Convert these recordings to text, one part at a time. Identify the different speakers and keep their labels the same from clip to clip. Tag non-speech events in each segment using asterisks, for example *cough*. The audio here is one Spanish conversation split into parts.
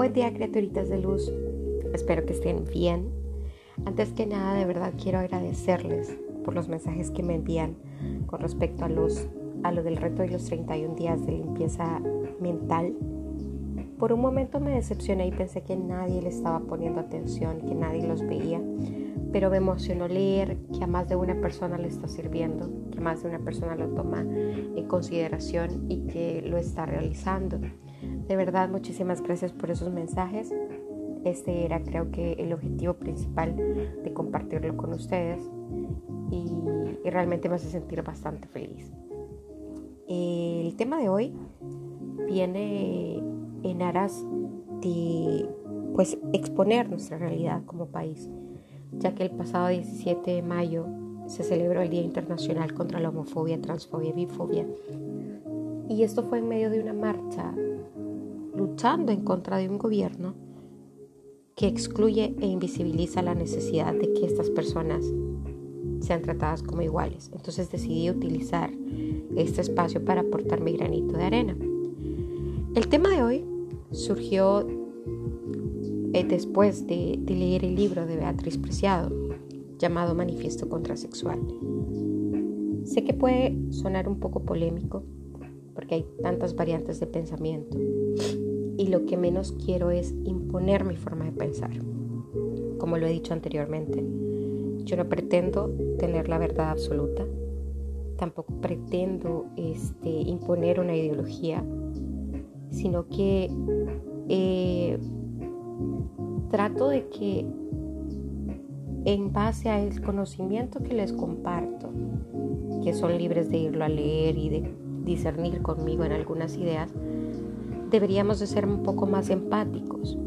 Speaker 1: Buen día, criaturitas de luz. Espero que estén bien. Antes que nada, de verdad quiero agradecerles por los mensajes que me envían con respecto a los a lo del reto de los 31 días de limpieza mental. Por un momento me decepcioné y pensé que nadie le estaba poniendo atención, que nadie los veía, pero me emocionó leer que a más de una persona le está sirviendo, que más de una persona lo toma en consideración y que lo está realizando. De verdad, muchísimas gracias por esos mensajes. Este era creo que el objetivo principal de compartirlo con ustedes y, realmente me hace sentir bastante feliz. El tema de hoy viene en aras de pues exponer nuestra realidad como país, ya que el pasado 17 de mayo se celebró el Día Internacional contra la Homofobia, Transfobia y Bifobia. Y esto fue en medio de una marcha luchando en contra de un gobierno que excluye e invisibiliza la necesidad de que estas personas sean tratadas como iguales. Entonces decidí utilizar este espacio para aportar mi granito de arena. El tema de hoy surgió eh, después de, leer el libro de Beatriz Preciado llamado Manifiesto Contrasexual. Sé que puede sonar un poco polémico porque hay tantas variantes de pensamiento y lo que menos quiero es imponer mi forma de pensar. Como lo he dicho anteriormente, yo no pretendo tener la verdad absoluta, tampoco pretendo este, imponer una ideología, sino que eh, trato de que en base al conocimiento que les comparto, que son libres de irlo a leer y de discernir conmigo en algunas ideas, deberíamos de ser un poco más empáticos,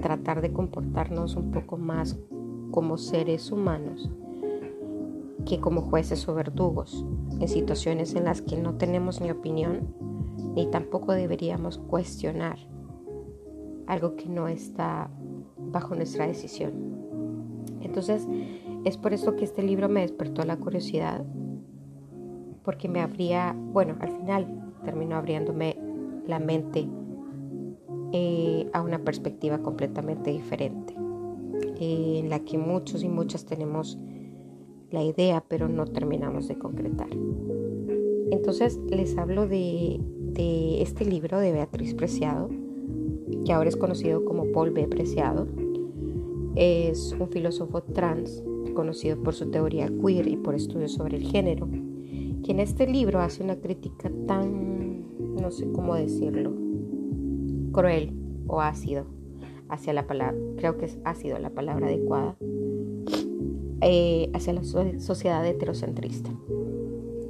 Speaker 1: tratar de comportarnos un poco más como seres humanos que como jueces o verdugos en situaciones en las que no tenemos ni opinión ni tampoco deberíamos cuestionar algo que no está bajo nuestra decisión. Entonces, es por eso que este libro me despertó la curiosidad, porque me abría, bueno, al final terminó abriéndome la mente eh, a una perspectiva completamente diferente, eh, en la que muchos y muchas tenemos la idea, pero no terminamos de concretar. Entonces les hablo de, de este libro de Beatriz Preciado, que ahora es conocido como Paul B. Preciado. Es un filósofo trans conocido por su teoría queer y por estudios sobre el género, que en este libro hace una crítica tan, no sé cómo decirlo, cruel o ácido hacia la palabra, creo que es ácido la palabra adecuada, eh, hacia la sociedad heterocentrista,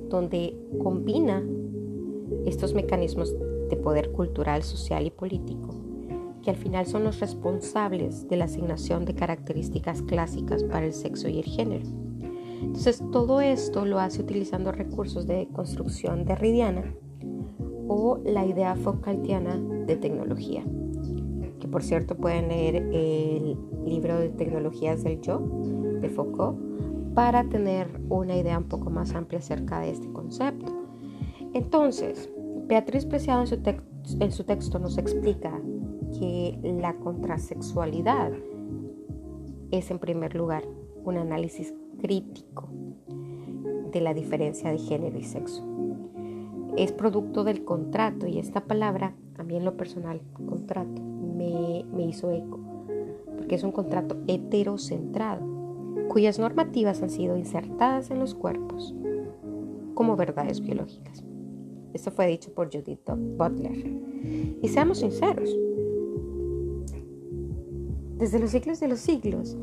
Speaker 1: donde combina estos mecanismos de poder cultural, social y político, que al final son los responsables de la asignación de características clásicas para el sexo y el género. Entonces, todo esto lo hace utilizando recursos de construcción derridiana o la idea Foucaultiana de tecnología, que por cierto pueden leer el libro de tecnologías del yo de Foucault para tener una idea un poco más amplia acerca de este concepto. Entonces, Beatriz Preciado en su, en su texto nos explica que la contrasexualidad es en primer lugar un análisis crítico de la diferencia de género y sexo es producto del contrato y esta palabra, a mí en lo personal, contrato, me, me hizo eco, porque es un contrato heterocentrado, cuyas normativas han sido insertadas en los cuerpos como verdades biológicas. Esto fue dicho por Judith Butler. Y seamos sinceros, desde los siglos de los siglos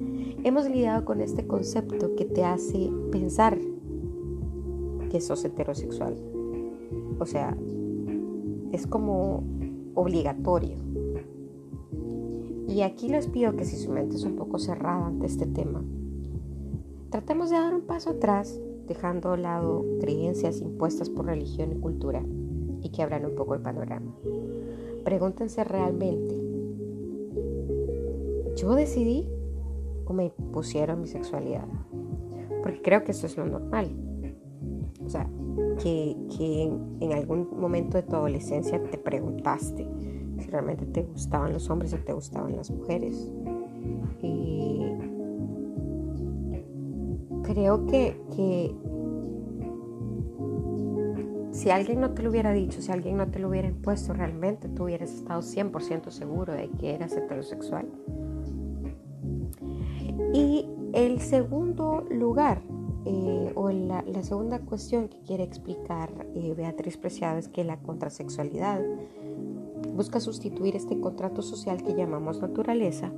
Speaker 1: hemos lidiado con este concepto que te hace pensar que sos heterosexual, o sea, es como obligatorio. Y aquí les pido que si su mente es un poco cerrada ante este tema, tratemos de dar un paso atrás, dejando a lado creencias impuestas por religión y cultura y que abran un poco el panorama. Pregúntense realmente, ¿yo decidí o me pusieron mi sexualidad? Porque creo que eso es lo normal. O sea, que, en, algún momento de tu adolescencia te preguntaste si realmente te gustaban los hombres o te gustaban las mujeres. Y creo que, que si alguien no te lo hubiera dicho, si alguien no te lo hubiera impuesto, realmente tú hubieras estado 100% seguro de que eras heterosexual. Y el segundo lugar, eh, o la, segunda cuestión que quiere explicar eh, Beatriz Preciado es que la contrasexualidad busca sustituir este contrato social que llamamos naturaleza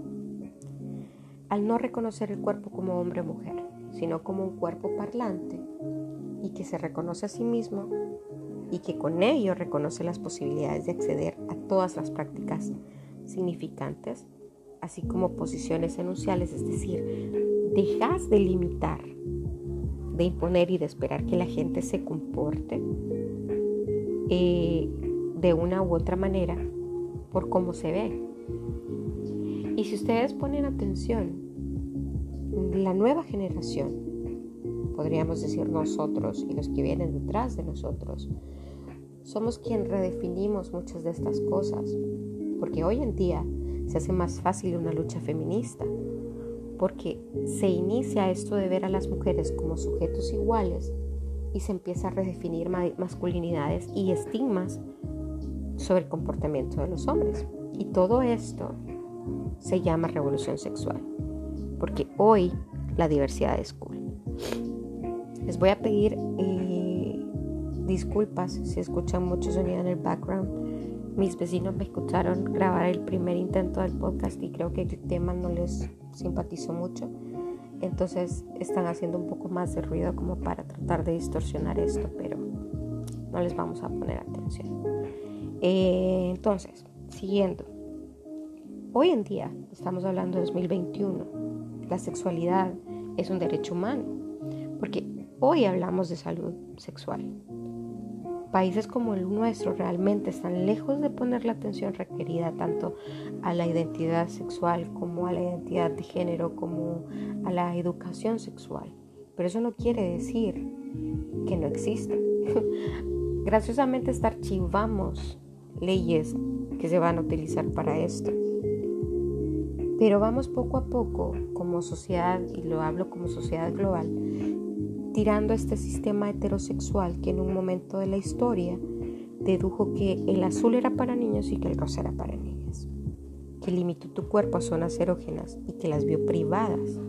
Speaker 1: al no reconocer el cuerpo como hombre o mujer, sino como un cuerpo parlante y que se reconoce a sí mismo y que con ello reconoce las posibilidades de acceder a todas las prácticas significantes, así como posiciones enunciales, es decir, dejas de limitar, de imponer y de esperar que la gente se comporte eh, de una u otra manera por cómo se ve. Y si ustedes ponen atención, la nueva generación, podríamos decir nosotros y los que vienen detrás de nosotros, somos quien redefinimos muchas de estas cosas, porque hoy en día se hace más fácil una lucha feminista, porque se inicia esto de ver a las mujeres como sujetos iguales y se empieza a redefinir masculinidades y estigmas sobre el comportamiento de los hombres. Y todo esto se llama revolución sexual, porque hoy la diversidad es cool. Les voy a pedir eh, disculpas si escuchan mucho sonido en el background. Mis vecinos me escucharon grabar el primer intento del podcast y creo que el tema no les simpatizó mucho. Entonces están haciendo un poco más de ruido como para tratar de distorsionar esto, pero no les vamos a poner atención. Eh, entonces, siguiendo. Hoy en día, estamos hablando de 2021, la sexualidad es un derecho humano, porque hoy hablamos de salud sexual. Países como el nuestro realmente están lejos de poner la atención requerida tanto a la identidad sexual como a la identidad de género, como a la educación sexual. Pero eso no quiere decir que no exista. *laughs* Graciosamente archivamos leyes que se van a utilizar para esto. Pero vamos poco a poco como sociedad, y lo hablo como sociedad global, tirando este sistema heterosexual que en un momento de la historia dedujo que el azul era para niños y que el rosa era para niñas, que limitó tu cuerpo a zonas erógenas y que las vio privadas.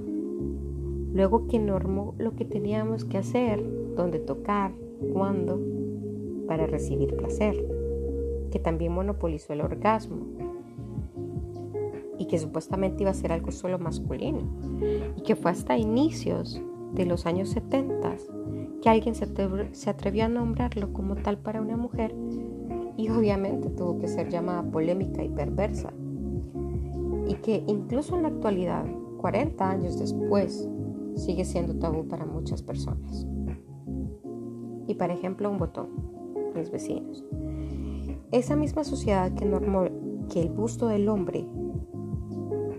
Speaker 1: Luego que normó lo que teníamos que hacer, dónde tocar, cuándo, para recibir placer, que también monopolizó el orgasmo y que supuestamente iba a ser algo solo masculino y que fue hasta inicios de los años 70 que alguien se, atrevió a nombrarlo como tal para una mujer y obviamente tuvo que ser llamada polémica y perversa. Y que incluso en la actualidad, 40 años después, sigue siendo tabú para muchas personas. Y por ejemplo, un botón, mis vecinos. Esa misma sociedad que normó que el busto del hombre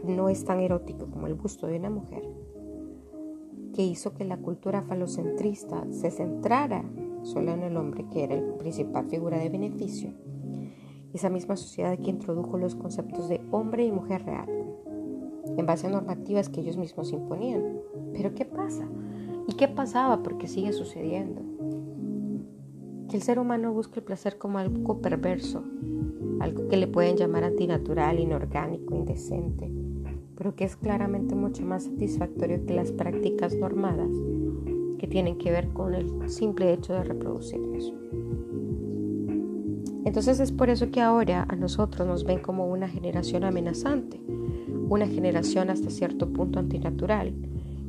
Speaker 1: no es tan erótico como el busto de una mujer, que hizo que la cultura falocentrista se centrara solo en el hombre, que era la principal figura de beneficio. Esa misma sociedad que introdujo los conceptos de hombre y mujer real, en base a normativas que ellos mismos imponían. Pero ¿qué pasa? ¿Y qué pasaba? Porque sigue sucediendo. Que el ser humano busca el placer como algo perverso, algo que le pueden llamar antinatural, inorgánico, indecente pero que es claramente mucho más satisfactorio que las prácticas normadas que tienen que ver con el simple hecho de reproducirnos. Entonces es por eso que ahora a nosotros nos ven como una generación amenazante, una generación hasta cierto punto antinatural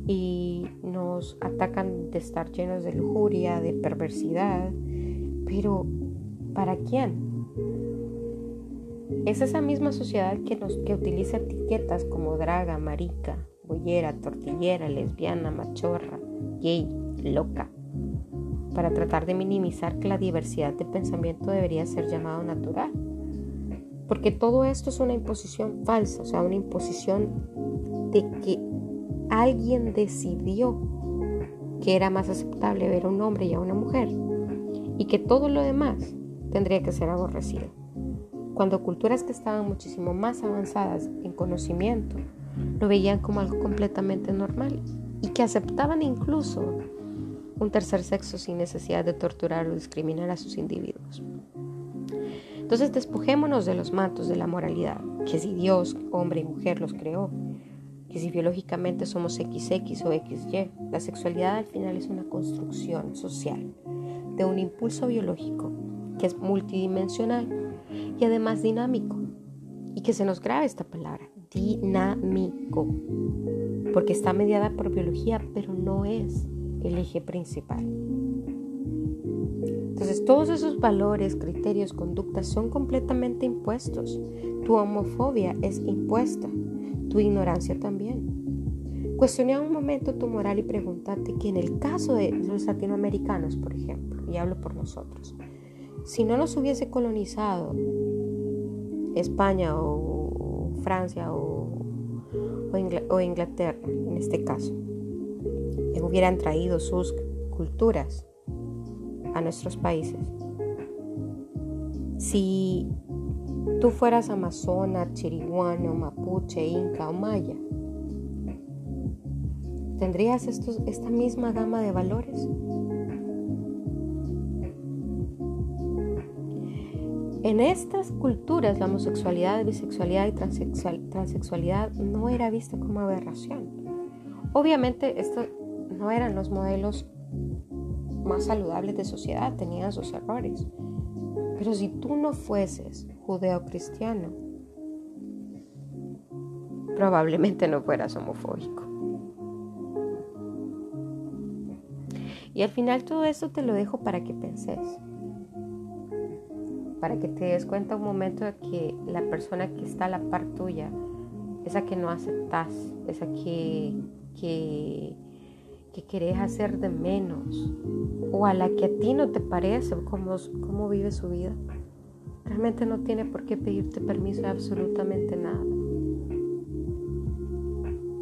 Speaker 1: y nos atacan de estar llenos de lujuria, de perversidad, pero ¿para quién? Es esa misma sociedad que, nos, utiliza etiquetas como draga, marica, boyera, tortillera, lesbiana, machorra, gay, loca, para tratar de minimizar que la diversidad de pensamiento debería ser llamado natural. Porque todo esto es una imposición falsa, o sea, una imposición de que alguien decidió que era más aceptable ver a un hombre y a una mujer y que todo lo demás tendría que ser aborrecido. Cuando culturas que estaban muchísimo más avanzadas en conocimiento lo veían como algo completamente normal y que aceptaban incluso un tercer sexo sin necesidad de torturar o discriminar a sus individuos. Entonces despojémonos de los matos de la moralidad, que si Dios, hombre y mujer los creó, que si biológicamente somos XX o XY, la sexualidad al final es una construcción social de un impulso biológico que es multidimensional y además dinámico. Y que se nos grabe esta palabra, dinámico, porque está mediada por biología, pero no es el eje principal. Entonces todos esos valores, criterios, conductas son completamente impuestos. Tu homofobia es impuesta, tu ignorancia también. Cuestiona un momento tu moral y pregúntate que en el caso de los latinoamericanos, por ejemplo, y hablo por nosotros, si no nos hubiese colonizado España o Francia o, Inglaterra, en este caso, hubieran traído sus culturas a nuestros países. Si tú fueras amazona, chiriguano, mapuche, inca o maya, ¿tendrías esta misma gama de valores? En estas culturas la homosexualidad, bisexualidad y transexualidad no era vista como aberración. Obviamente esto no eran los modelos más saludables de sociedad, tenían sus errores. Pero si tú no fueses judeo-cristiano, probablemente no fueras homofóbico. Y al final todo eso te lo dejo para que penses, para que te des cuenta un momento de que la persona que está a la par tuya, esa que no aceptas, esa que, que que querés hacer de menos o a la que a ti no te parece cómo, cómo vive su vida, realmente no tiene por qué pedirte permiso de absolutamente nada.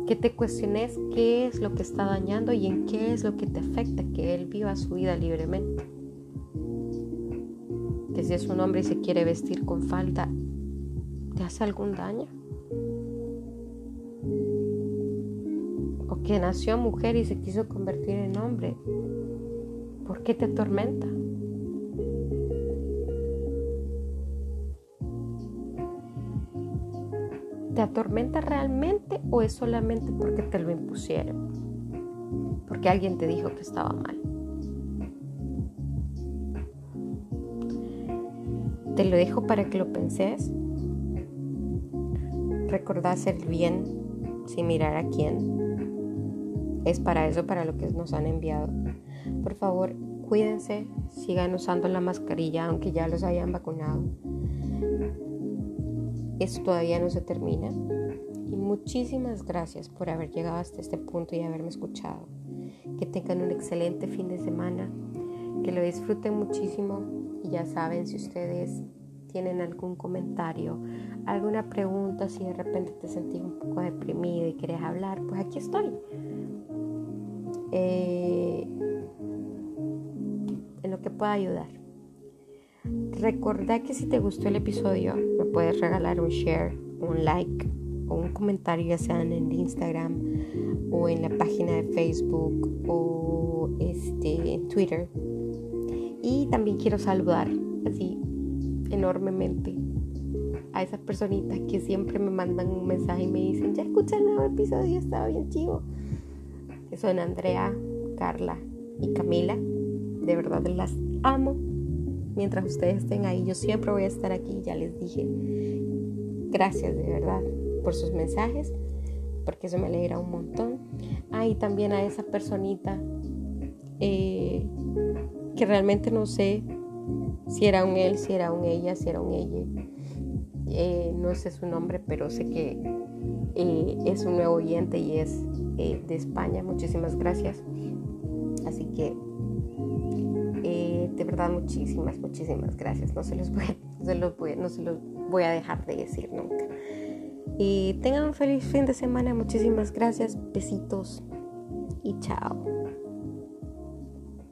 Speaker 1: Que te cuestiones qué es lo que está dañando y en qué es lo que te afecta que él viva su vida libremente. Que si es un hombre y se quiere vestir con falda, ¿te hace algún daño? que nació mujer y se quiso convertir en hombre, ¿por qué te atormenta? ¿Te atormenta realmente o es solamente porque te lo impusieron? Porque alguien te dijo que estaba mal. Te lo dejo para que lo penses. Recordá hacer bien sin mirar a quién es para eso, para lo que nos han enviado. Por favor, cuídense, sigan usando la mascarilla aunque ya los hayan vacunado. Esto todavía no se termina. Y muchísimas gracias por haber llegado hasta este punto y haberme escuchado. Que tengan un excelente fin de semana, que lo disfruten muchísimo y ya saben si ustedes tienen algún comentario, alguna pregunta, si de repente te sentís un poco deprimido y querés hablar, pues aquí estoy. Eh, en lo que pueda ayudar. Recordá que si te gustó el episodio, me puedes regalar un share, un like o un comentario, ya sean en Instagram o en la página de Facebook o este, en Twitter. Y también quiero saludar así enormemente a esas personitas que siempre me mandan un mensaje y me dicen, ya escuché el nuevo episodio, estaba bien chivo que son Andrea, Carla y Camila. De verdad las amo. Mientras ustedes estén ahí, yo siempre voy a estar aquí, ya les dije. Gracias de verdad por sus mensajes, porque eso me alegra un montón. Ah, y también a esa personita eh, que realmente no sé si era un él, si era un ella, si era un ella. Eh, no sé su nombre, pero sé que eh, es un nuevo oyente y es eh, de España. Muchísimas gracias. Así que de verdad muchísimas, muchísimas gracias. No se los no se los no se los voy a dejar de decir nunca. Y tengan un feliz fin de semana. Muchísimas gracias. Besitos y chao.